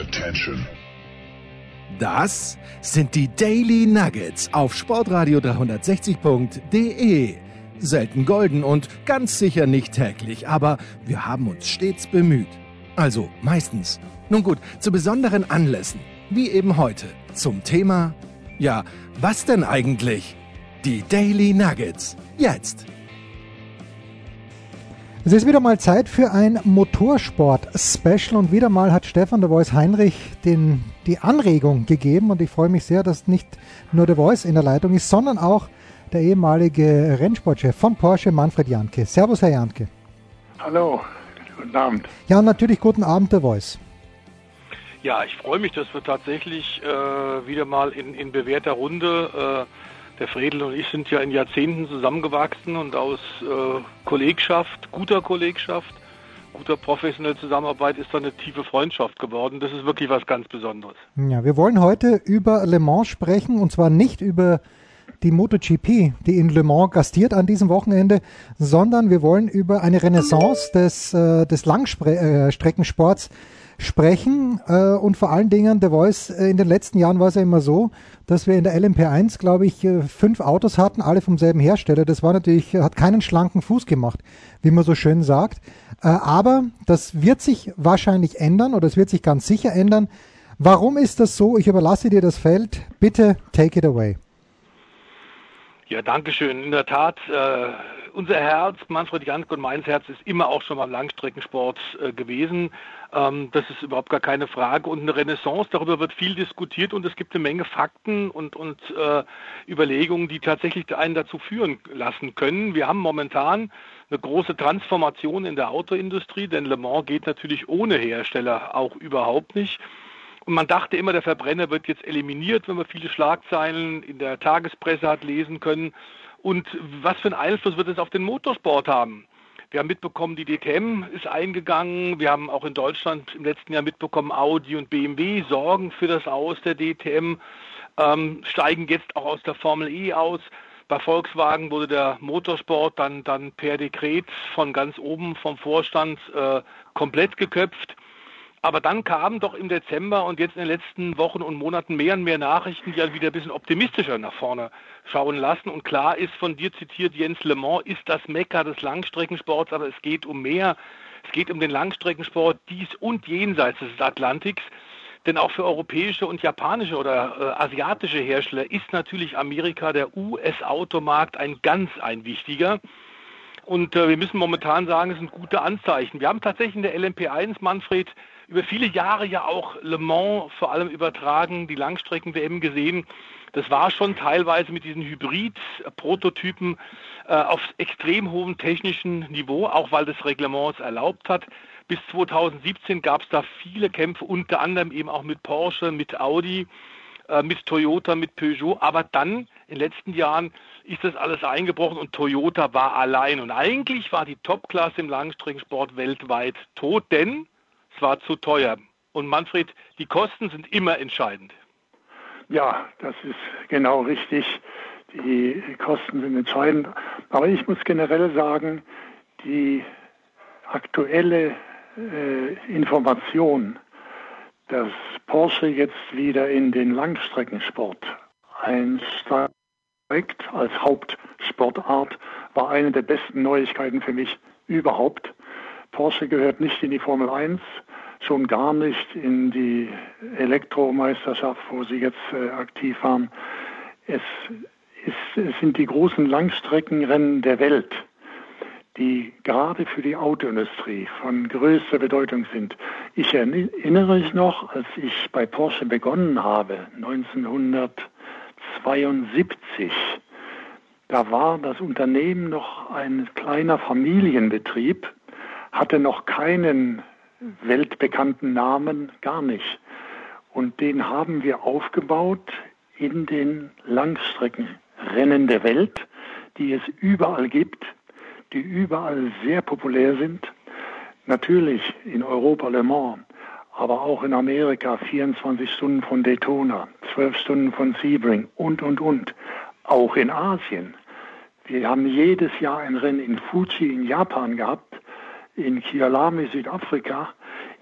Attention. Das sind die Daily Nuggets auf Sportradio 360.de. Selten golden und ganz sicher nicht täglich, aber wir haben uns stets bemüht. Also meistens. Nun gut, zu besonderen Anlässen, wie eben heute, zum Thema, ja, was denn eigentlich? Die Daily Nuggets. Jetzt. Es ist wieder mal Zeit für ein Motorsport-Special und wieder mal hat Stefan der Voice Heinrich den, die Anregung gegeben und ich freue mich sehr, dass nicht nur der Voice in der Leitung ist, sondern auch der ehemalige Rennsportchef von Porsche, Manfred Janke. Servus, Herr Janke. Hallo, guten Abend. Ja, und natürlich guten Abend, der Voice. Ja, ich freue mich, dass wir tatsächlich äh, wieder mal in, in bewährter Runde äh, der Fredel und ich sind ja in Jahrzehnten zusammengewachsen und aus äh, Kollegschaft, guter Kollegschaft, guter professioneller Zusammenarbeit ist dann eine tiefe Freundschaft geworden. Das ist wirklich was ganz Besonderes. Ja, wir wollen heute über Le Mans sprechen und zwar nicht über die MotoGP, die in Le Mans gastiert an diesem Wochenende, sondern wir wollen über eine Renaissance des, äh, des Langstreckensports sprechen äh, und vor allen Dingen der Voice, äh, in den letzten Jahren war es ja immer so, dass wir in der LMP1, glaube ich, äh, fünf Autos hatten, alle vom selben Hersteller. Das war natürlich, hat keinen schlanken Fuß gemacht, wie man so schön sagt. Äh, aber das wird sich wahrscheinlich ändern oder es wird sich ganz sicher ändern. Warum ist das so? Ich überlasse dir das Feld. Bitte take it away. Ja, danke schön. In der Tat, äh, unser Herz, Manfred Jank und mein Herz ist immer auch schon mal Langstreckensport äh, gewesen. Ähm, das ist überhaupt gar keine Frage. Und eine Renaissance, darüber wird viel diskutiert und es gibt eine Menge Fakten und, und äh, Überlegungen, die tatsächlich einen dazu führen lassen können. Wir haben momentan eine große Transformation in der Autoindustrie, denn Le Mans geht natürlich ohne Hersteller auch überhaupt nicht. Und man dachte immer, der Verbrenner wird jetzt eliminiert, wenn man viele Schlagzeilen in der Tagespresse hat lesen können. Und was für einen Einfluss wird es auf den Motorsport haben? Wir haben mitbekommen, die DTM ist eingegangen. Wir haben auch in Deutschland im letzten Jahr mitbekommen, Audi und BMW sorgen für das Aus der DTM, ähm, steigen jetzt auch aus der Formel E aus. Bei Volkswagen wurde der Motorsport dann, dann per Dekret von ganz oben vom Vorstand äh, komplett geköpft. Aber dann kamen doch im Dezember und jetzt in den letzten Wochen und Monaten mehr und mehr Nachrichten, die halt wieder ein bisschen optimistischer nach vorne schauen lassen. Und klar ist von dir zitiert, Jens Le Mans ist das Mekka des Langstreckensports, aber es geht um mehr. Es geht um den Langstreckensport dies und jenseits des Atlantiks. Denn auch für europäische und japanische oder äh, asiatische Hersteller ist natürlich Amerika, der US-Automarkt, ein ganz ein wichtiger. Und äh, wir müssen momentan sagen, es sind gute Anzeichen. Wir haben tatsächlich in der LMP1, Manfred, über viele Jahre ja auch Le Mans vor allem übertragen, die Langstrecken-WM gesehen. Das war schon teilweise mit diesen Hybrid-Prototypen äh, auf extrem hohem technischen Niveau, auch weil das Reglement es erlaubt hat. Bis 2017 gab es da viele Kämpfe, unter anderem eben auch mit Porsche, mit Audi, äh, mit Toyota, mit Peugeot. Aber dann in den letzten Jahren ist das alles eingebrochen und Toyota war allein. Und eigentlich war die Topklasse im Langstreckensport weltweit tot, denn war zu teuer. Und Manfred, die Kosten sind immer entscheidend. Ja, das ist genau richtig. Die Kosten sind entscheidend. Aber ich muss generell sagen, die aktuelle äh, Information, dass Porsche jetzt wieder in den Langstreckensport einsteigt als Hauptsportart, war eine der besten Neuigkeiten für mich überhaupt. Porsche gehört nicht in die Formel 1, schon gar nicht in die Elektromeisterschaft, wo sie jetzt äh, aktiv waren. Es, ist, es sind die großen Langstreckenrennen der Welt, die gerade für die Autoindustrie von größter Bedeutung sind. Ich erinnere mich noch, als ich bei Porsche begonnen habe, 1972, da war das Unternehmen noch ein kleiner Familienbetrieb, hatte noch keinen weltbekannten Namen gar nicht. Und den haben wir aufgebaut in den Langstreckenrennen der Welt, die es überall gibt, die überall sehr populär sind. Natürlich in Europa Le Mans, aber auch in Amerika 24 Stunden von Daytona, 12 Stunden von Sebring und, und, und. Auch in Asien. Wir haben jedes Jahr ein Rennen in Fuji in Japan gehabt in Kialami, Südafrika,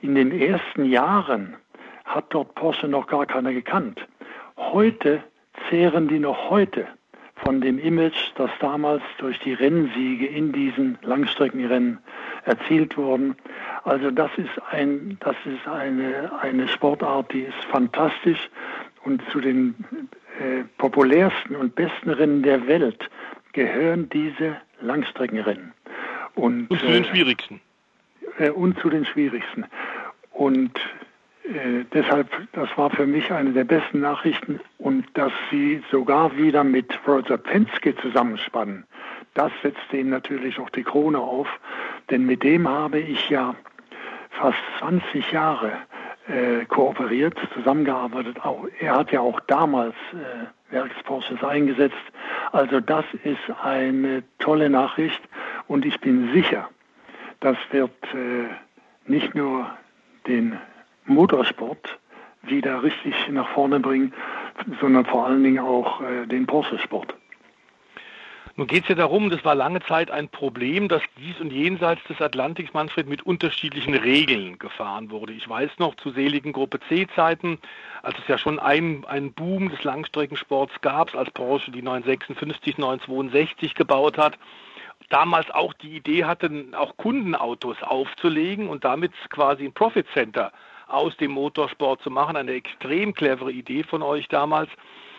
in den ersten Jahren hat dort Porsche noch gar keiner gekannt. Heute zehren die noch heute von dem Image, das damals durch die Rennsiege in diesen Langstreckenrennen erzielt wurden. Also das ist ein, das ist eine, eine Sportart, die ist fantastisch und zu den äh, populärsten und besten Rennen der Welt gehören diese Langstreckenrennen. Und, und zu den äh, schwierigsten. Äh, und zu den schwierigsten. Und äh, deshalb, das war für mich eine der besten Nachrichten und dass sie sogar wieder mit Roger Penske zusammenspannen, das setzte ihm natürlich auch die Krone auf, denn mit dem habe ich ja fast 20 Jahre äh, kooperiert, zusammengearbeitet. Auch, er hat ja auch damals äh, Werks Porsches eingesetzt. Also das ist eine tolle Nachricht und ich bin sicher, das wird äh, nicht nur den Motorsport wieder richtig nach vorne bringen, sondern vor allen Dingen auch äh, den Porsche-Sport. Nun geht es ja darum, das war lange Zeit ein Problem, dass dies und jenseits des Atlantiks, Manfred, mit unterschiedlichen Regeln gefahren wurde. Ich weiß noch zu seligen Gruppe C-Zeiten, als es ja schon einen, einen Boom des Langstreckensports gab, als Porsche die 956, 962 gebaut hat, damals auch die Idee hatten, auch Kundenautos aufzulegen und damit quasi ein Profit Center aus dem Motorsport zu machen. Eine extrem clevere Idee von euch damals.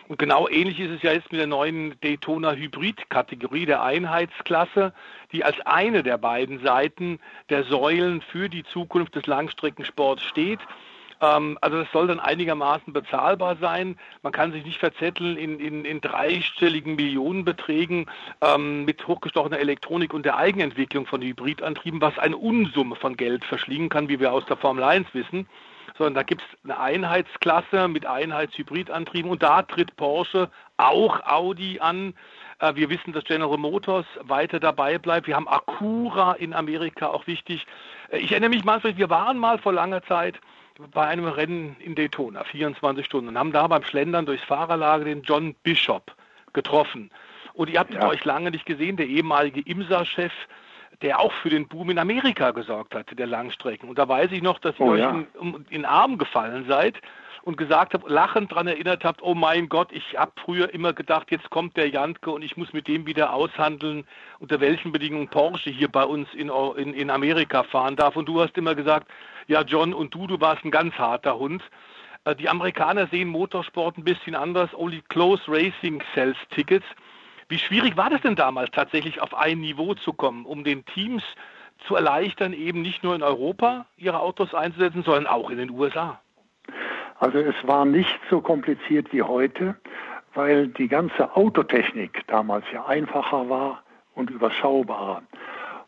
Und genau ähnlich ist es ja jetzt mit der neuen Daytona Hybrid-Kategorie der Einheitsklasse, die als eine der beiden Seiten der Säulen für die Zukunft des Langstreckensports steht. Ähm, also das soll dann einigermaßen bezahlbar sein. Man kann sich nicht verzetteln in, in, in dreistelligen Millionenbeträgen ähm, mit hochgestochener Elektronik und der Eigenentwicklung von Hybridantrieben, was eine Unsumme von Geld verschlingen kann, wie wir aus der Formel 1 wissen sondern da gibt es eine Einheitsklasse mit Einheitshybridantrieben und da tritt Porsche, auch Audi an. Äh, wir wissen, dass General Motors weiter dabei bleibt. Wir haben Acura in Amerika, auch wichtig. Äh, ich erinnere mich, Manfred, wir waren mal vor langer Zeit bei einem Rennen in Daytona, 24 Stunden, und haben da beim Schlendern durchs Fahrerlager den John Bishop getroffen. Und ihr habt ja. euch lange nicht gesehen, der ehemalige IMSA-Chef, der auch für den Boom in Amerika gesorgt hatte, der Langstrecken. Und da weiß ich noch, dass ihr oh, euch ja. in, in, Arm gefallen seid und gesagt habt, lachend daran erinnert habt, oh mein Gott, ich habe früher immer gedacht, jetzt kommt der Jantke und ich muss mit dem wieder aushandeln, unter welchen Bedingungen Porsche hier bei uns in, in, in Amerika fahren darf. Und du hast immer gesagt, ja John, und du, du warst ein ganz harter Hund. Äh, die Amerikaner sehen Motorsport ein bisschen anders. Only Close Racing sells Tickets. Wie schwierig war das denn damals tatsächlich auf ein Niveau zu kommen, um den Teams zu erleichtern, eben nicht nur in Europa ihre Autos einzusetzen, sondern auch in den USA? Also es war nicht so kompliziert wie heute, weil die ganze Autotechnik damals ja einfacher war und überschaubarer.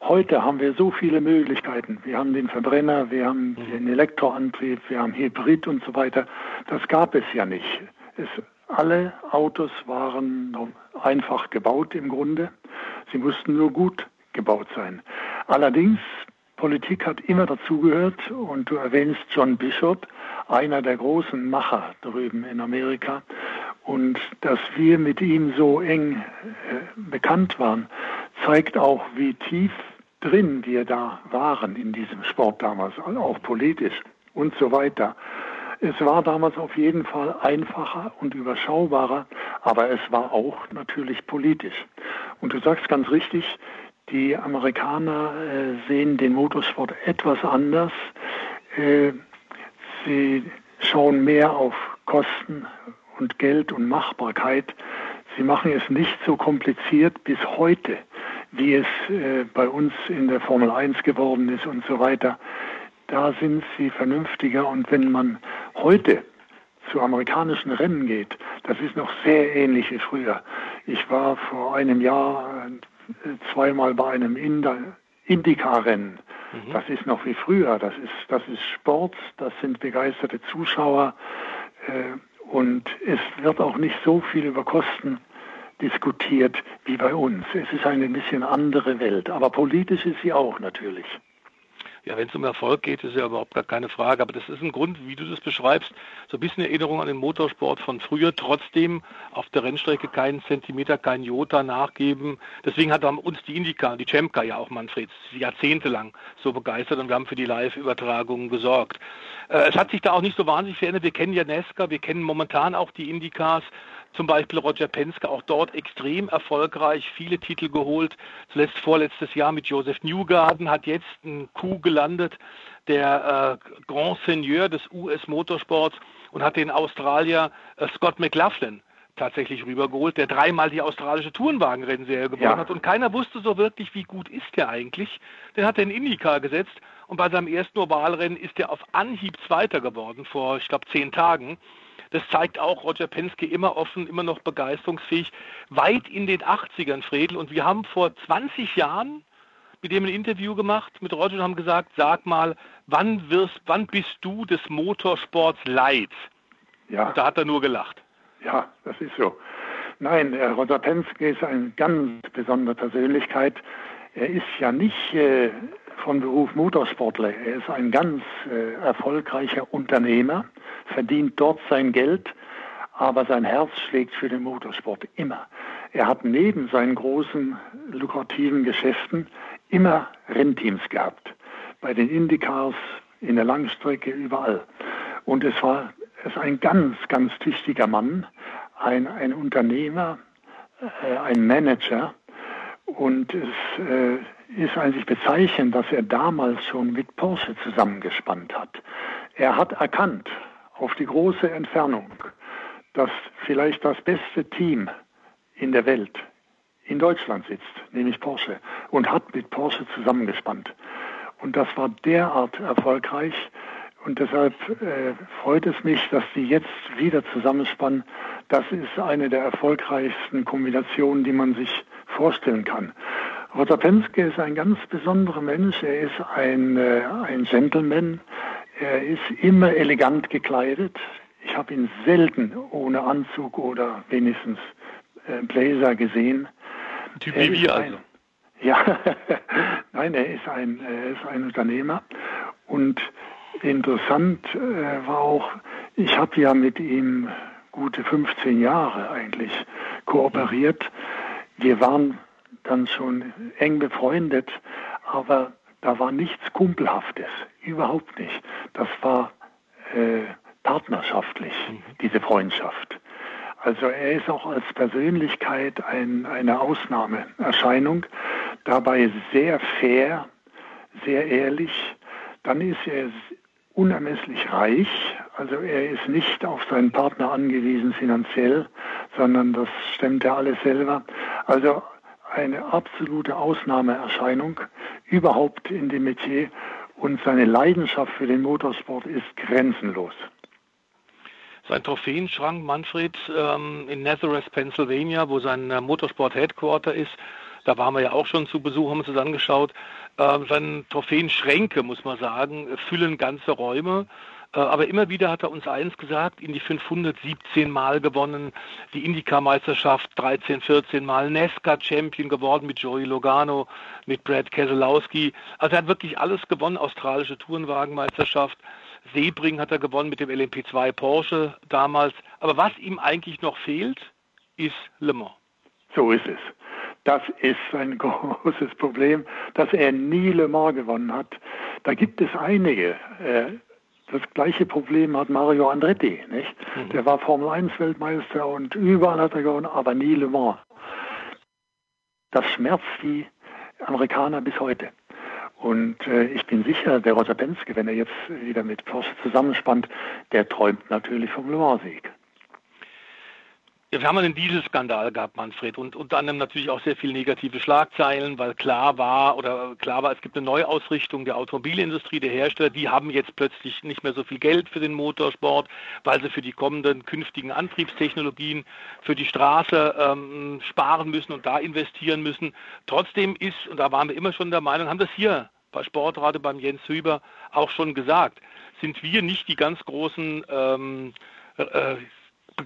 Heute haben wir so viele Möglichkeiten. Wir haben den Verbrenner, wir haben mhm. den Elektroantrieb, wir haben Hybrid und so weiter. Das gab es ja nicht. Es, alle Autos waren einfach gebaut im Grunde. Sie mussten nur gut gebaut sein. Allerdings, Politik hat immer dazugehört und du erwähnst John Bishop, einer der großen Macher drüben in Amerika. Und dass wir mit ihm so eng äh, bekannt waren, zeigt auch, wie tief drin wir da waren in diesem Sport damals, auch politisch und so weiter. Es war damals auf jeden Fall einfacher und überschaubarer, aber es war auch natürlich politisch. Und du sagst ganz richtig, die Amerikaner äh, sehen den Motorsport etwas anders. Äh, sie schauen mehr auf Kosten und Geld und Machbarkeit. Sie machen es nicht so kompliziert bis heute, wie es äh, bei uns in der Formel 1 geworden ist und so weiter. Da sind sie vernünftiger und wenn man heute zu amerikanischen Rennen geht, das ist noch sehr ähnlich wie früher. Ich war vor einem Jahr zweimal bei einem Indycar-Rennen. Mhm. Das ist noch wie früher. Das ist, das ist Sport, das sind begeisterte Zuschauer. Äh, und es wird auch nicht so viel über Kosten diskutiert wie bei uns. Es ist eine bisschen andere Welt, aber politisch ist sie auch natürlich. Ja, wenn es um Erfolg geht, ist ja überhaupt gar keine Frage. Aber das ist ein Grund, wie du das beschreibst, so ein bisschen Erinnerung an den Motorsport von früher. Trotzdem auf der Rennstrecke keinen Zentimeter, kein Jota nachgeben. Deswegen hat uns die Indica, die Cemka ja auch Manfred jahrzehntelang so begeistert und wir haben für die Live-Übertragungen gesorgt. Äh, es hat sich da auch nicht so wahnsinnig verändert. Wir kennen ja Nesca, wir kennen momentan auch die Indicas zum Beispiel Roger Penske, auch dort extrem erfolgreich, viele Titel geholt. Zuletzt vorletztes Jahr mit Joseph Newgarden hat jetzt ein Coup gelandet, der äh, Grand Seigneur des US-Motorsports und hat den Australier äh, Scott McLaughlin tatsächlich rübergeholt, der dreimal die australische Tourenwagenrennserie gewonnen ja. hat und keiner wusste so wirklich, wie gut ist der eigentlich. Den hat er in IndyCar gesetzt und bei seinem ersten Ovalrennen ist er auf Anhieb Zweiter geworden vor, ich glaube, zehn Tagen. Das zeigt auch Roger Penske immer offen, immer noch begeisterungsfähig, weit in den 80ern, Fredel. Und wir haben vor 20 Jahren mit dem ein Interview gemacht mit Roger und haben gesagt, sag mal, wann wirst, wann bist du des Motorsports leid? Ja. Und da hat er nur gelacht. Ja, das ist so. Nein, Roger Penske ist eine ganz besondere Persönlichkeit. Er ist ja nicht äh, von Beruf Motorsportler. Er ist ein ganz äh, erfolgreicher Unternehmer, verdient dort sein Geld, aber sein Herz schlägt für den Motorsport immer. Er hat neben seinen großen lukrativen Geschäften immer Rennteams gehabt. Bei den Indycars, in der Langstrecke, überall. Und es war ist ein ganz, ganz tüchtiger Mann, ein, ein Unternehmer, äh, ein Manager. Und es äh, ist eigentlich bezeichnend, dass er damals schon mit Porsche zusammengespannt hat. Er hat erkannt, auf die große Entfernung, dass vielleicht das beste Team in der Welt in Deutschland sitzt, nämlich Porsche, und hat mit Porsche zusammengespannt. Und das war derart erfolgreich. Und deshalb äh, freut es mich, dass die jetzt wieder zusammenspannen. Das ist eine der erfolgreichsten Kombinationen, die man sich vorstellen kann. Roger Penske ist ein ganz besonderer Mensch. Er ist ein, äh, ein Gentleman. Er ist immer elegant gekleidet. Ich habe ihn selten ohne Anzug oder wenigstens äh, Blazer gesehen. Typ wie wir also. Ja, nein, er ist ein, er ist ein Unternehmer. Und interessant äh, war auch, ich habe ja mit ihm gute 15 Jahre eigentlich kooperiert. Wir waren dann schon eng befreundet, aber da war nichts Kumpelhaftes, überhaupt nicht. Das war äh, partnerschaftlich, mhm. diese Freundschaft. Also er ist auch als Persönlichkeit ein, eine Ausnahmeerscheinung, dabei sehr fair, sehr ehrlich. Dann ist er unermesslich reich, also er ist nicht auf seinen Partner angewiesen finanziell, sondern das stemmt er alles selber. Also eine absolute Ausnahmeerscheinung überhaupt in dem Metier und seine Leidenschaft für den Motorsport ist grenzenlos. Sein Trophäenschrank Manfred ähm, in Nazareth, Pennsylvania, wo sein äh, Motorsport-Headquarter ist, da waren wir ja auch schon zu Besuch, haben uns das angeschaut. Ähm, seine Trophäenschränke, muss man sagen, füllen ganze Räume. Äh, aber immer wieder hat er uns eins gesagt, in die 517 Mal gewonnen, die Indycar-Meisterschaft 13, 14 Mal, Nesca-Champion geworden mit Joey Logano, mit Brad Keselowski. Also er hat wirklich alles gewonnen, australische Tourenwagenmeisterschaft. Sebring hat er gewonnen mit dem LMP2 Porsche damals. Aber was ihm eigentlich noch fehlt, ist Le Mans. So ist es. Das ist ein großes Problem, dass er nie Le Mans gewonnen hat. Da gibt es einige. Äh, das gleiche Problem hat Mario Andretti, nicht? Mhm. Der war Formel 1 Weltmeister und überall hat er gewonnen, aber nie Le Mans. Das schmerzt die Amerikaner bis heute. Und äh, ich bin sicher, der Roger Penske, wenn er jetzt wieder mit Porsche zusammenspannt, der träumt natürlich vom Le Mans-Sieg. Wir haben einen Dieselskandal gehabt, Manfred, und unter anderem natürlich auch sehr viele negative Schlagzeilen, weil klar war oder klar war, es gibt eine Neuausrichtung der Automobilindustrie, der Hersteller, die haben jetzt plötzlich nicht mehr so viel Geld für den Motorsport, weil sie für die kommenden künftigen Antriebstechnologien für die Straße ähm, sparen müssen und da investieren müssen. Trotzdem ist, und da waren wir immer schon der Meinung, haben das hier bei Sportrate beim Jens Hüber auch schon gesagt, sind wir nicht die ganz großen ähm, äh,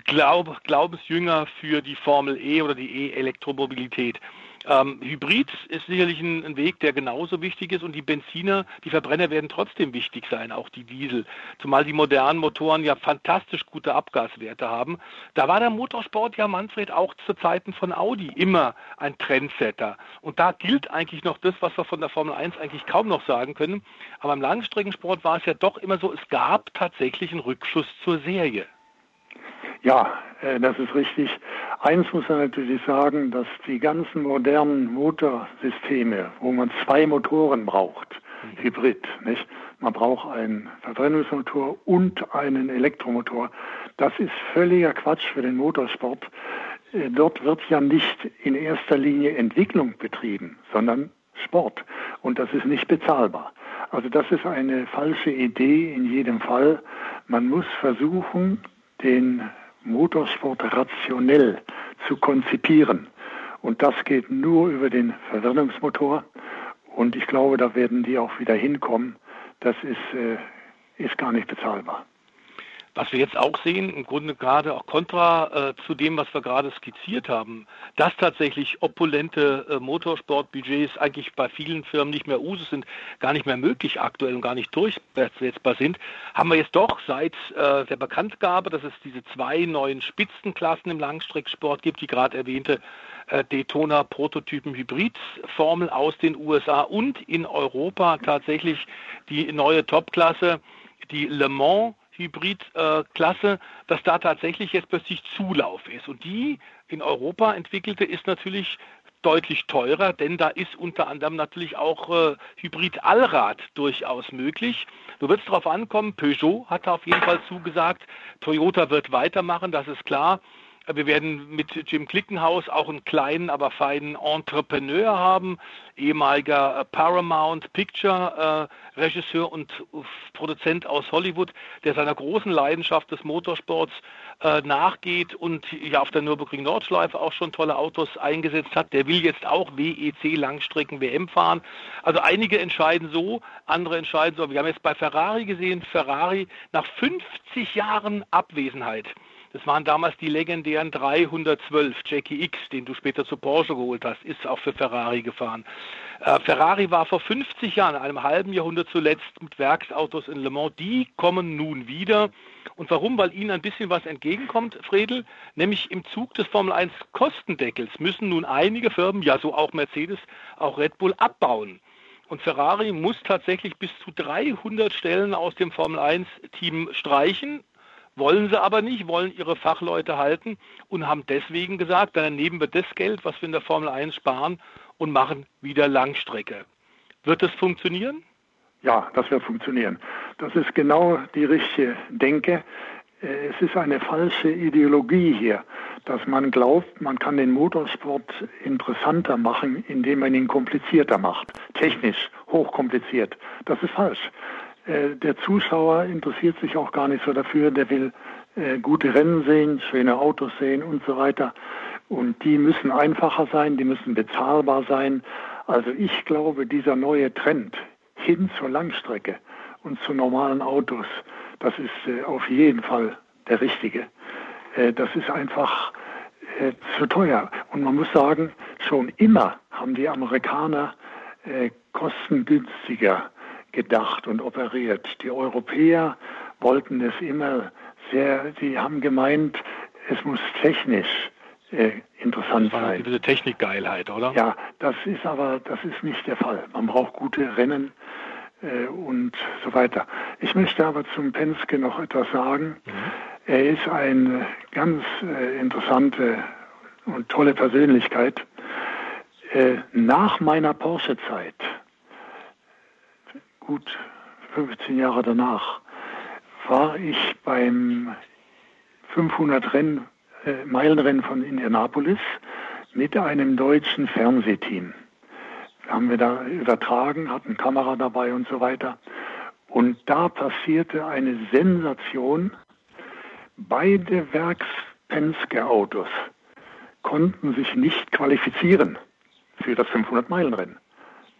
Glaub, Glaubensjünger für die Formel E oder die E-Elektromobilität. Ähm, Hybrid ist sicherlich ein, ein, Weg, der genauso wichtig ist und die Benziner, die Verbrenner werden trotzdem wichtig sein, auch die Diesel. Zumal die modernen Motoren ja fantastisch gute Abgaswerte haben. Da war der Motorsport ja, Manfred, auch zu Zeiten von Audi immer ein Trendsetter. Und da gilt eigentlich noch das, was wir von der Formel 1 eigentlich kaum noch sagen können. Aber im Langstreckensport war es ja doch immer so, es gab tatsächlich einen Rückschluss zur Serie. Ja, äh, das ist richtig. Eins muss man natürlich sagen, dass die ganzen modernen Motorsysteme, wo man zwei Motoren braucht, mhm. Hybrid, nicht? Man braucht einen Verbrennungsmotor und einen Elektromotor. Das ist völliger Quatsch für den Motorsport. Äh, dort wird ja nicht in erster Linie Entwicklung betrieben, sondern Sport. Und das ist nicht bezahlbar. Also das ist eine falsche Idee in jedem Fall. Man muss versuchen, den Motorsport rationell zu konzipieren. Und das geht nur über den Verbrennungsmotor. Und ich glaube, da werden die auch wieder hinkommen. Das ist, äh, ist gar nicht bezahlbar. Was wir jetzt auch sehen, im Grunde gerade auch kontra äh, zu dem, was wir gerade skizziert haben, dass tatsächlich opulente äh, Motorsportbudgets eigentlich bei vielen Firmen nicht mehr Usus sind, gar nicht mehr möglich aktuell und gar nicht durchsetzbar sind, haben wir jetzt doch seit äh, der Bekanntgabe, dass es diese zwei neuen Spitzenklassen im Langstrecksport gibt, die gerade erwähnte äh, Daytona Prototypen Hybrid Formel aus den USA und in Europa tatsächlich die neue Topklasse, die Le Mans Hybridklasse, dass da tatsächlich jetzt plötzlich Zulauf ist. Und die in Europa entwickelte ist natürlich deutlich teurer, denn da ist unter anderem natürlich auch äh, Hybrid-Allrad durchaus möglich. Du wirst darauf ankommen, Peugeot hat auf jeden Fall zugesagt, Toyota wird weitermachen, das ist klar. Wir werden mit Jim Klickenhaus auch einen kleinen, aber feinen Entrepreneur haben, ehemaliger äh, Paramount Picture äh, Regisseur und Produzent aus Hollywood, der seiner großen Leidenschaft des Motorsports äh, nachgeht und ja auf der Nürburgring Nordschleife auch schon tolle Autos eingesetzt hat. Der will jetzt auch WEC Langstrecken WM fahren. Also einige entscheiden so, andere entscheiden so. Wir haben jetzt bei Ferrari gesehen, Ferrari nach 50 Jahren Abwesenheit das waren damals die legendären 312 Jackie X, den du später zu Porsche geholt hast, ist auch für Ferrari gefahren. Äh, Ferrari war vor 50 Jahren, einem halben Jahrhundert zuletzt mit Werksautos in Le Mans. Die kommen nun wieder. Und warum? Weil ihnen ein bisschen was entgegenkommt, Fredel, nämlich im Zug des Formel 1 Kostendeckels müssen nun einige Firmen, ja so auch Mercedes, auch Red Bull abbauen. Und Ferrari muss tatsächlich bis zu 300 Stellen aus dem Formel 1 Team streichen, wollen sie aber nicht, wollen ihre Fachleute halten und haben deswegen gesagt, dann nehmen wir das Geld, was wir in der Formel 1 sparen und machen wieder Langstrecke. Wird das funktionieren? Ja, das wird funktionieren. Das ist genau die richtige Denke. Äh, es ist eine falsche Ideologie hier, dass man glaubt, man kann den Motorsport interessanter machen, indem man ihn komplizierter macht. Technisch hochkompliziert. Das ist falsch. Äh, der Zuschauer interessiert sich auch gar nicht so dafür, der will äh, gute Rennen sehen, schöne Autos sehen und so weiter. Und die müssen einfacher sein, die müssen bezahlbar sein. Also ich glaube, dieser neue Trend hin zur Langstrecke und zu normalen Autos, das ist äh, auf jeden Fall der richtige. Äh, das ist einfach äh, zu teuer. Und man muss sagen, schon immer haben die Amerikaner kostengünstiger gedacht und operiert. Die Europäer wollten es immer sehr, sie haben gemeint, es muss technisch äh, interessant das sein. Diese Technikgeilheit, oder? Ja, das ist aber, das ist nicht der Fall. Man braucht gute Rennen äh, und so weiter. Ich möchte aber zum Penske noch etwas sagen. Mhm. Er ist eine ganz äh, interessante und tolle Persönlichkeit. Äh, nach meiner Porsche-Zeit gut 15 Jahre danach, war ich beim 500 Rennen, äh, Meilenrennen von Indianapolis mit einem deutschen Fernsehteam. Haben wir da übertragen, hatten Kamera dabei und so weiter. Und da passierte eine Sensation. Beide Werks-Penske-Autos konnten sich nicht qualifizieren für das 500-Meilen-Rennen.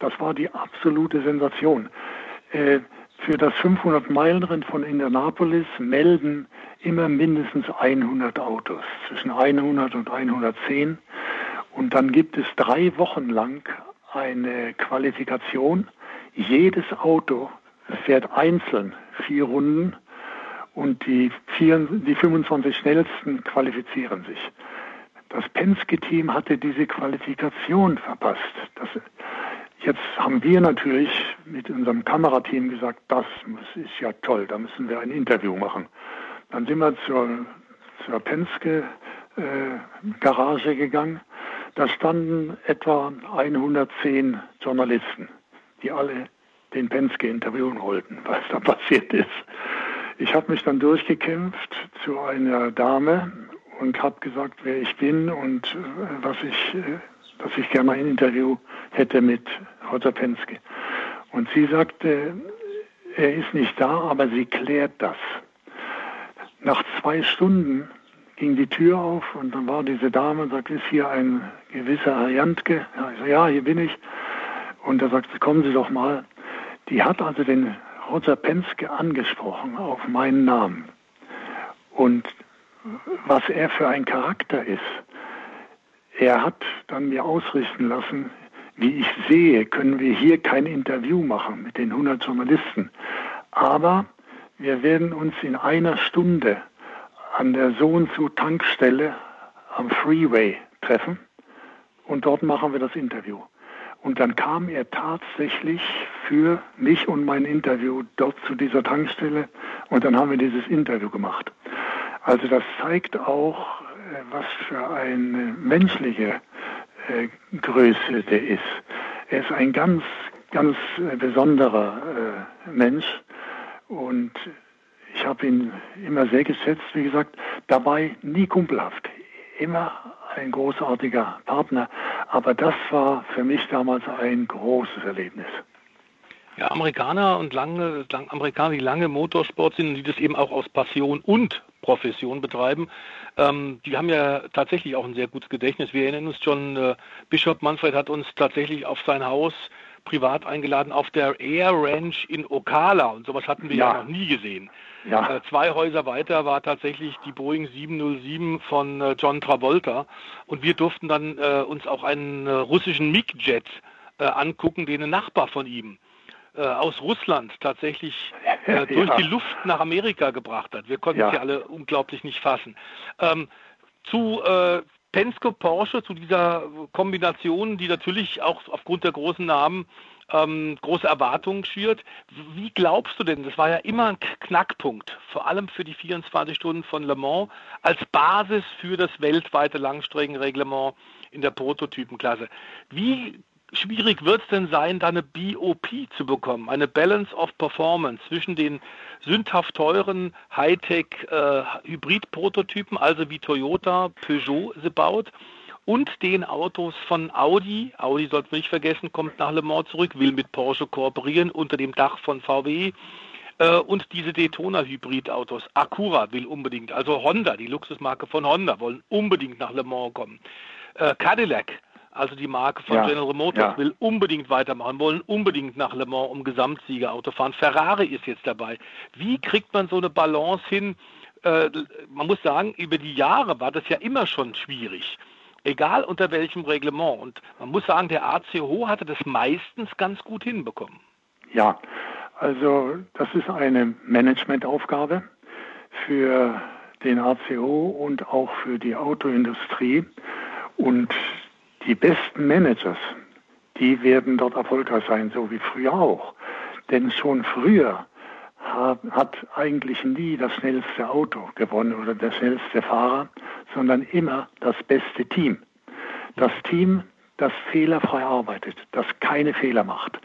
Das war die absolute Sensation. Äh, für das 500-Meilen-Rennen von Indianapolis melden immer mindestens 100 Autos, zwischen 100 und 110. Und dann gibt es drei Wochen lang eine Qualifikation. Jedes Auto fährt einzeln vier Runden und die, vier, die 25 schnellsten qualifizieren sich. Das Penske-Team hatte diese Qualifikation verpasst. Das, jetzt haben wir natürlich mit unserem Kamerateam gesagt, das ist ja toll, da müssen wir ein Interview machen. Dann sind wir zur, zur Penske-Garage äh, gegangen. Da standen etwa 110 Journalisten, die alle den Penske interviewen wollten, was da passiert ist. Ich habe mich dann durchgekämpft zu einer Dame und habe gesagt, wer ich bin und äh, was ich, äh, dass ich gerne ein Interview hätte mit Roger Penske. Und sie sagte, er ist nicht da, aber sie klärt das. Nach zwei Stunden ging die Tür auf und dann war diese Dame und sagte, ist hier ein gewisser Herr Jantke? Ja, ich so, ja, hier bin ich. Und da sagte kommen Sie doch mal. Die hat also den Roger Penske angesprochen auf meinen Namen. Und was er für ein Charakter ist. Er hat dann mir ausrichten lassen, wie ich sehe, können wir hier kein Interview machen mit den 100 Journalisten. Aber wir werden uns in einer Stunde an der so und so Tankstelle am Freeway treffen und dort machen wir das Interview. Und dann kam er tatsächlich für mich und mein Interview dort zu dieser Tankstelle und dann haben wir dieses Interview gemacht. Also das zeigt auch, was für eine menschliche äh, Größe der ist. Er ist ein ganz, ganz äh, besonderer Mensch und ich habe ihn immer sehr geschätzt, wie gesagt, dabei nie kumpelhaft, immer ein großartiger Partner. Aber das war für mich damals ein großes Erlebnis. Ja, Amerikaner und lange, Amerikaner, die lange Motorsport sind, die das eben auch aus Passion und Profession betreiben, ähm, die haben ja tatsächlich auch ein sehr gutes Gedächtnis. Wir erinnern uns schon, äh, Bischof Manfred hat uns tatsächlich auf sein Haus privat eingeladen auf der Air Ranch in Ocala und sowas hatten wir ja, ja noch nie gesehen. Ja. Äh, zwei Häuser weiter war tatsächlich die Boeing 707 von äh, John Travolta und wir durften dann äh, uns auch einen äh, russischen MiG-Jet äh, angucken, den ein Nachbar von ihm äh, aus Russland tatsächlich äh, durch ja. die Luft nach Amerika gebracht hat. Wir konnten es ja alle unglaublich nicht fassen. Ähm, zu äh, Penske Porsche, zu dieser Kombination, die natürlich auch aufgrund der großen Namen ähm, große Erwartungen schürt. Wie glaubst du denn, das war ja immer ein Knackpunkt, vor allem für die 24 Stunden von Le Mans, als Basis für das weltweite Langstreckenreglement in der Prototypenklasse. Wie schwierig wird es denn sein, da eine BOP zu bekommen, eine Balance of Performance zwischen den sündhaft teuren Hightech-Hybrid-Prototypen, äh, also wie Toyota, Peugeot sie baut, und den Autos von Audi. Audi sollten wir nicht vergessen, kommt nach Le Mans zurück, will mit Porsche kooperieren unter dem Dach von VW. Äh, und diese Daytona-Hybrid-Autos. Acura will unbedingt, also Honda, die Luxusmarke von Honda, wollen unbedingt nach Le Mans kommen. Äh, Cadillac also die Marke von ja, General Motors, ja. will unbedingt weitermachen, wollen unbedingt nach Le Mans um Gesamtsiegerauto fahren. Ferrari ist jetzt dabei. Wie kriegt man so eine Balance hin? Äh, man muss sagen, über die Jahre war das ja immer schon schwierig. Egal unter welchem Reglement. Und man muss sagen, der ACO hatte das meistens ganz gut hinbekommen. Ja, also das ist eine Managementaufgabe für den ACO und auch für die Autoindustrie. Und die besten Managers, die werden dort erfolgreich sein, so wie früher auch. Denn schon früher hat eigentlich nie das schnellste Auto gewonnen oder der schnellste Fahrer, sondern immer das beste Team. Das Team, das fehlerfrei arbeitet, das keine Fehler macht.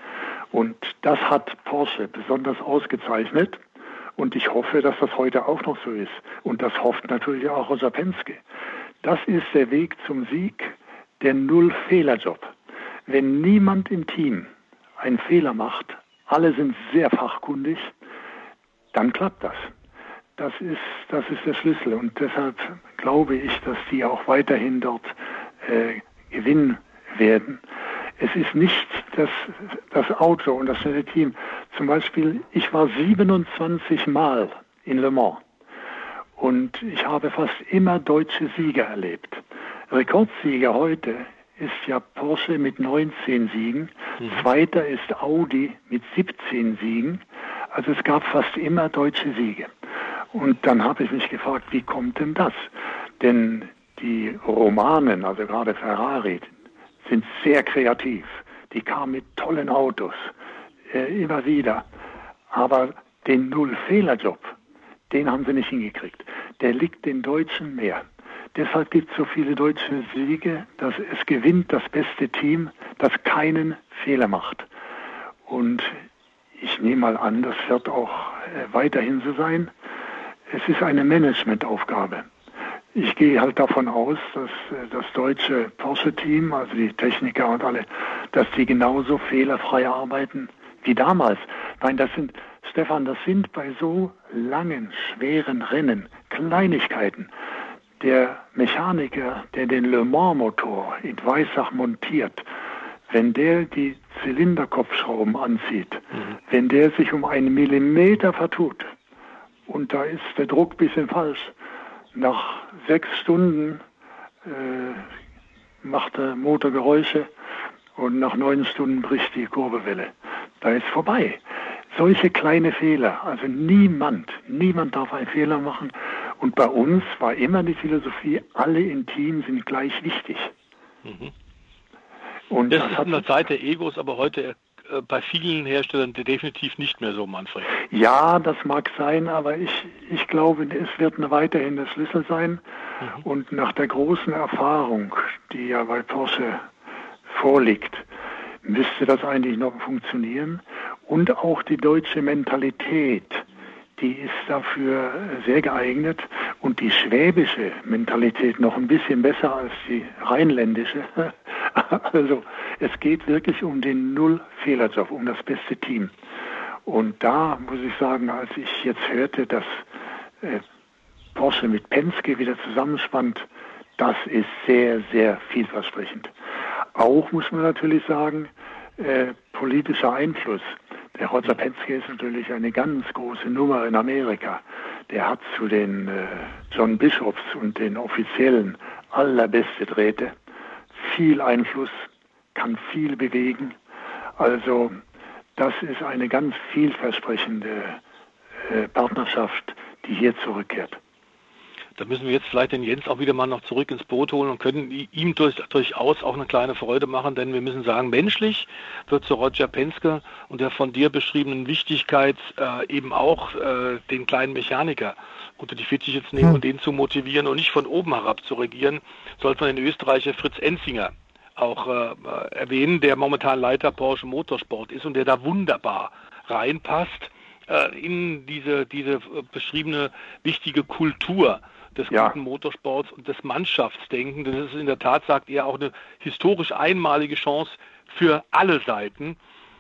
Und das hat Porsche besonders ausgezeichnet. Und ich hoffe, dass das heute auch noch so ist. Und das hofft natürlich auch Roger Penske. Das ist der Weg zum Sieg der Null-Fehler-Job. Wenn niemand im Team einen Fehler macht, alle sind sehr fachkundig, dann klappt das. Das ist, das ist der Schlüssel. Und deshalb glaube ich, dass die auch weiterhin dort äh, gewinnen werden. Es ist nicht das, das Auto und das schnelle Team. Zum Beispiel, ich war 27 Mal in Le Mans und ich habe fast immer deutsche Sieger erlebt. Rekordsieger heute ist ja Porsche mit 19 Siegen, mhm. zweiter ist Audi mit 17 Siegen. Also es gab fast immer deutsche Siege. Und dann habe ich mich gefragt, wie kommt denn das? Denn die Romanen, also gerade Ferrari, sind sehr kreativ. Die kamen mit tollen Autos, äh, immer wieder. Aber den Null-Fehler-Job, den haben sie nicht hingekriegt. Der liegt den Deutschen mehr. Deshalb gibt es so viele deutsche Siege, dass es gewinnt das beste Team, das keinen Fehler macht. Und ich nehme mal an, das wird auch äh, weiterhin so sein. Es ist eine Managementaufgabe. Ich gehe halt davon aus, dass äh, das deutsche Porsche-Team, also die Techniker und alle, dass die genauso fehlerfrei arbeiten wie damals. Nein, das sind, Stefan, das sind bei so langen, schweren Rennen Kleinigkeiten. Der Mechaniker, der den Le Mans-Motor in Weissach montiert, wenn der die Zylinderkopfschrauben anzieht, mhm. wenn der sich um einen Millimeter vertut und da ist der Druck ein bisschen falsch, nach sechs Stunden äh, macht der Motor Geräusche und nach neun Stunden bricht die Kurbelwelle. Da ist vorbei. Solche kleine Fehler, also niemand, niemand darf einen Fehler machen und bei uns war immer die Philosophie, alle im Team sind gleich wichtig. Mhm. Und das, das ist in der Zeit der Egos aber heute äh, bei vielen Herstellern definitiv nicht mehr so, Manfred. Ja, das mag sein, aber ich, ich glaube, es wird weiterhin der Schlüssel sein. Mhm. Und nach der großen Erfahrung, die ja bei Porsche vorliegt, müsste das eigentlich noch funktionieren. Und auch die deutsche Mentalität, die ist dafür sehr geeignet und die schwäbische Mentalität noch ein bisschen besser als die rheinländische. Also es geht wirklich um den Null-Fehlerjob, um das beste Team. Und da muss ich sagen, als ich jetzt hörte, dass äh, Porsche mit Penske wieder zusammenspannt, das ist sehr, sehr vielversprechend. Auch muss man natürlich sagen, äh, politischer Einfluss. Der Roger Penske ist natürlich eine ganz große Nummer in Amerika. Der hat zu den äh, John Bishops und den Offiziellen allerbeste Drähte, viel Einfluss, kann viel bewegen. Also das ist eine ganz vielversprechende äh, Partnerschaft, die hier zurückkehrt. Da müssen wir jetzt vielleicht den Jens auch wieder mal noch zurück ins Boot holen und können ihm durch, durchaus auch eine kleine Freude machen, denn wir müssen sagen, menschlich wird zu Roger Penske und der von dir beschriebenen Wichtigkeit äh, eben auch äh, den kleinen Mechaniker unter die Fittich jetzt nehmen hm. und den zu motivieren und nicht von oben herab zu regieren, sollte man den Österreicher Fritz Enzinger auch äh, erwähnen, der momentan Leiter Porsche Motorsport ist und der da wunderbar reinpasst äh, in diese, diese beschriebene wichtige Kultur des ja. guten Motorsports und des Mannschaftsdenken. Das ist in der Tat, sagt er, auch eine historisch einmalige Chance für alle Seiten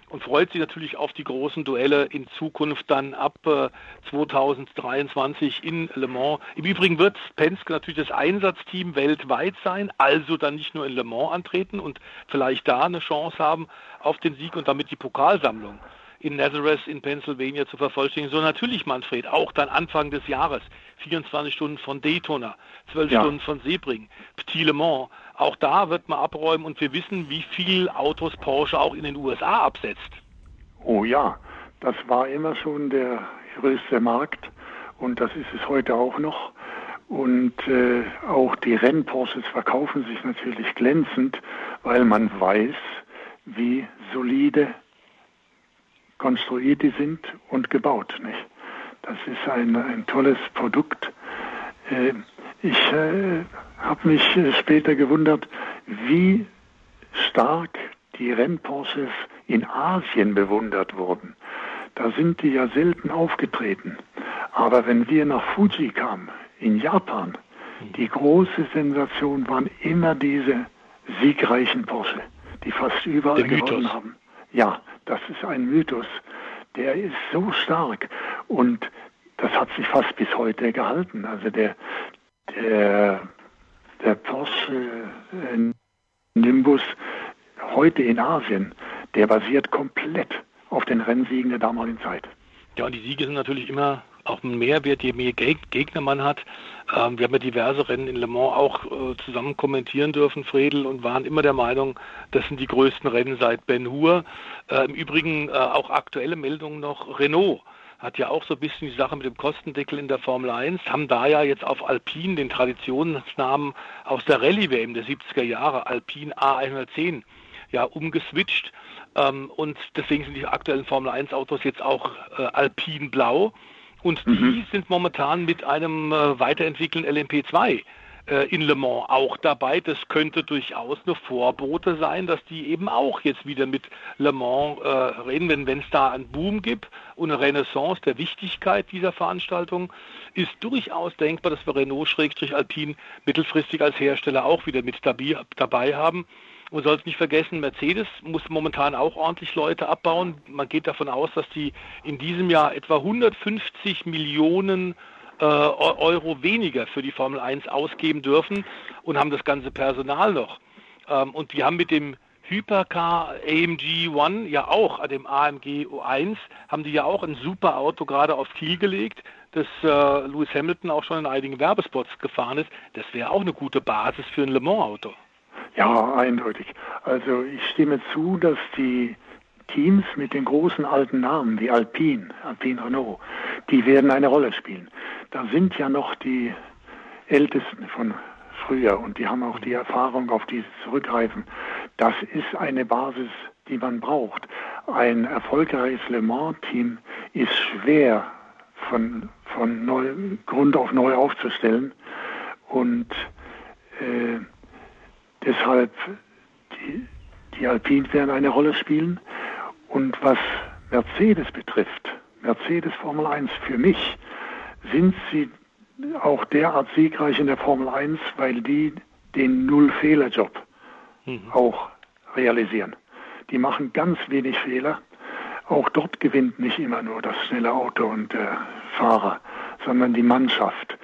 und freut sich natürlich auf die großen Duelle in Zukunft dann ab äh, 2023 in Le Mans. Im Übrigen wird Penske natürlich das Einsatzteam weltweit sein, also dann nicht nur in Le Mans antreten und vielleicht da eine Chance haben auf den Sieg und damit die Pokalsammlung in Nazareth in Pennsylvania zu vervollständigen. So natürlich, Manfred, auch dann Anfang des Jahres. 24 Stunden von Daytona, 12 ja. Stunden von Sebring, Petit Le Mans. Auch da wird man abräumen und wir wissen, wie viel Autos Porsche auch in den USA absetzt. Oh ja, das war immer schon der größte Markt und das ist es heute auch noch. Und äh, auch die Rennporsches verkaufen sich natürlich glänzend, weil man weiß, wie solide konstruiert die sind und gebaut. Nicht? Das ist ein, ein tolles Produkt. Äh, ich äh, habe mich äh, später gewundert, wie stark die Rennporsches in Asien bewundert wurden. Da sind die ja selten aufgetreten. Aber wenn wir nach Fuji kamen, in Japan, die große Sensation waren immer diese siegreichen Porsche, die fast überall gewonnen haben. Ja, das ist ein Mythos. Der ist so stark und das hat sich fast bis heute gehalten. Also der, der, der Porsche äh, Nimbus heute in Asien, der basiert komplett auf den Rennsiegen der damaligen Zeit. Ja, und die Siege sind natürlich immer auch ein Mehrwert, je mehr Gegner man hat. Ähm, wir haben ja diverse Rennen in Le Mans auch äh, zusammen kommentieren dürfen, Fredel, und waren immer der Meinung, das sind die größten Rennen seit Ben Hur. Äh, Im Übrigen äh, auch aktuelle Meldungen noch Renault hat ja auch so ein bisschen die Sache mit dem Kostendeckel in der Formel 1, haben da ja jetzt auf Alpine den Traditionsnamen aus der Rallye-WM der 70er Jahre, Alpine A110, ja umgeswitcht. Ähm, und deswegen sind die aktuellen Formel 1 Autos jetzt auch äh, Alpine Blau. Und die mhm. sind momentan mit einem äh, weiterentwickelten LMP2 äh, in Le Mans auch dabei. Das könnte durchaus eine Vorbote sein, dass die eben auch jetzt wieder mit Le Mans äh, reden. Wenn es da einen Boom gibt und eine Renaissance der Wichtigkeit dieser Veranstaltung, ist durchaus denkbar, dass wir Renault-Alpine mittelfristig als Hersteller auch wieder mit dabei, dabei haben. Man soll es nicht vergessen, Mercedes muss momentan auch ordentlich Leute abbauen. Man geht davon aus, dass die in diesem Jahr etwa 150 Millionen äh, Euro weniger für die Formel 1 ausgeben dürfen und haben das ganze Personal noch. Ähm, und die haben mit dem Hypercar AMG One ja auch, dem AMG O1, haben die ja auch ein super Auto gerade aufs Kiel gelegt, das äh, Lewis Hamilton auch schon in einigen Werbespots gefahren ist. Das wäre auch eine gute Basis für ein Le Mans Auto. Ja, eindeutig. Also ich stimme zu, dass die Teams mit den großen alten Namen wie Alpine, Alpine Renault, die werden eine Rolle spielen. Da sind ja noch die Ältesten von früher und die haben auch die Erfahrung, auf die sie zurückgreifen. Das ist eine Basis, die man braucht. Ein erfolgreiches Le Mans-Team ist schwer von, von neu, Grund auf neu aufzustellen und äh, deshalb die, die Alpine werden eine Rolle spielen. Und was Mercedes betrifft, Mercedes Formel 1 für mich, sind sie auch derart siegreich in der Formel 1, weil die den Null-Fehler-Job mhm. auch realisieren. Die machen ganz wenig Fehler. Auch dort gewinnt nicht immer nur das schnelle Auto und der Fahrer, sondern die Mannschaft.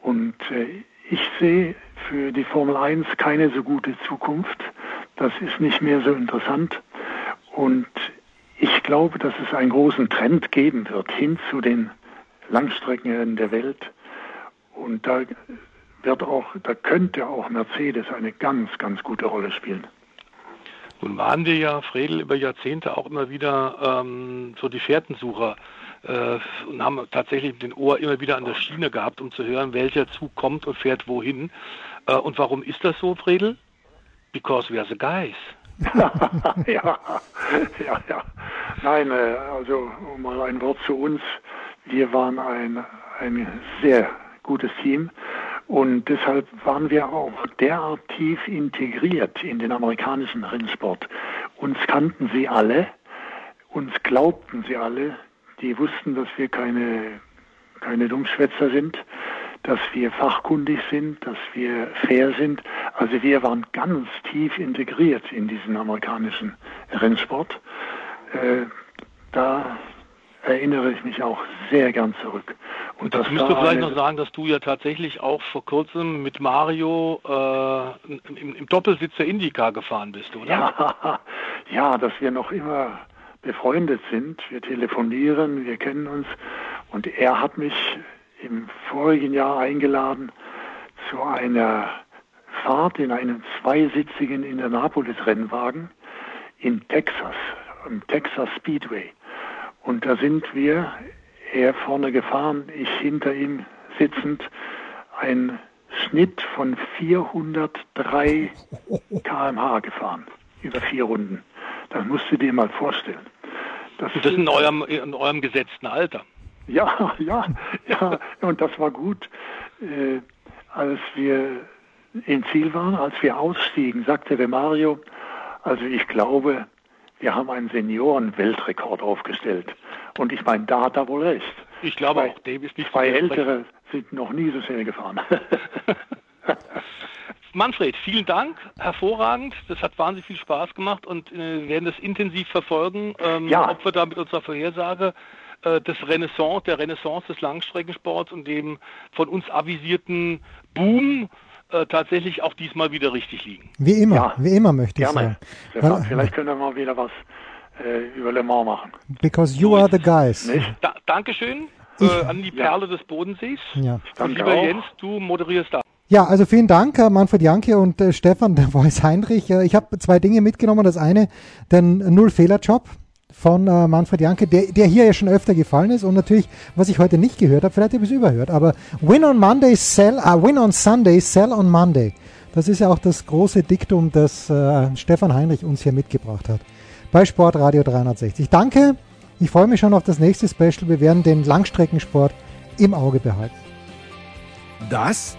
Und äh, ich sehe für die Formel 1 keine so gute Zukunft. Das ist nicht mehr so interessant. Und ich glaube, dass es einen großen Trend geben wird hin zu den Langstrecken der Welt. Und da wird auch, da könnte auch Mercedes eine ganz, ganz gute Rolle spielen. Nun waren wir ja, Fredel, über Jahrzehnte auch immer wieder ähm, so die Fährtensucher äh, und haben tatsächlich den Ohr immer wieder an der Schiene gehabt, um zu hören, welcher Zug kommt und fährt wohin. Äh, und warum ist das so, Fredel? Because we are the guys. ja, ja, ja. Nein, äh, also mal ein Wort zu uns. Wir waren ein, ein sehr gutes Team und deshalb waren wir auch derart tief integriert in den amerikanischen Rennsport. Uns kannten sie alle, uns glaubten sie alle, die wussten, dass wir keine, keine Dummschwätzer sind, dass wir fachkundig sind, dass wir fair sind. Also wir waren ganz tief integriert in diesen amerikanischen Rennsport. Äh, da erinnere ich mich auch sehr gern zurück. Und das müsst du vielleicht noch sagen, dass du ja tatsächlich auch vor kurzem mit Mario äh, im, im, Doppelsitz der Indica gefahren bist, oder? Ja, ja, dass wir noch immer befreundet sind. Wir telefonieren, wir kennen uns. Und er hat mich im vorigen Jahr eingeladen zu einer Fahrt in einem zweisitzigen Indianapolis-Rennwagen in Texas, im Texas Speedway. Und da sind wir, er vorne gefahren, ich hinter ihm sitzend, ein Schnitt von 403 kmh gefahren, über vier Runden. Das musst du dir mal vorstellen. Das, das ist in eurem, in eurem gesetzten Alter. Ja, ja, ja, und das war gut. Äh, als wir im Ziel waren, als wir ausstiegen, sagte der Mario, also ich glaube, wir haben einen Senioren-Weltrekord aufgestellt. Und ich meine, da hat er wohl recht. Ich glaube zwei, auch, Dave ist nicht Zwei Ältere sind noch nie so schnell gefahren. Manfred, vielen Dank, hervorragend. Das hat wahnsinnig viel Spaß gemacht und äh, werden das intensiv verfolgen, ähm, ja. ob wir da mit unserer Vorhersage äh, des Renaissance, der Renaissance des Langstreckensports und dem von uns avisierten Boom äh, tatsächlich auch diesmal wieder richtig liegen. Wie immer, ja. wie immer möchte ich Gerne. sagen. Weil, Vielleicht können wir mal wieder was äh, über Le Mans machen. Because you are the guys. Da, Dankeschön. äh, an die Perle des Bodensees. Ja. Und lieber auch. Jens, du moderierst da. Ja, also vielen Dank, äh, Manfred Janke und äh, Stefan der Voice Heinrich. Äh, ich habe zwei Dinge mitgenommen. Das eine, den Null-Fehler-Job von äh, Manfred Janke, der, der hier ja schon öfter gefallen ist und natürlich, was ich heute nicht gehört habe, vielleicht habe ich es überhört, aber Win on Monday, sell, uh, Win on Sunday, sell on Monday. Das ist ja auch das große Diktum, das äh, Stefan Heinrich uns hier mitgebracht hat bei Sportradio 360. Danke, ich freue mich schon auf das nächste Special. Wir werden den Langstreckensport im Auge behalten. Das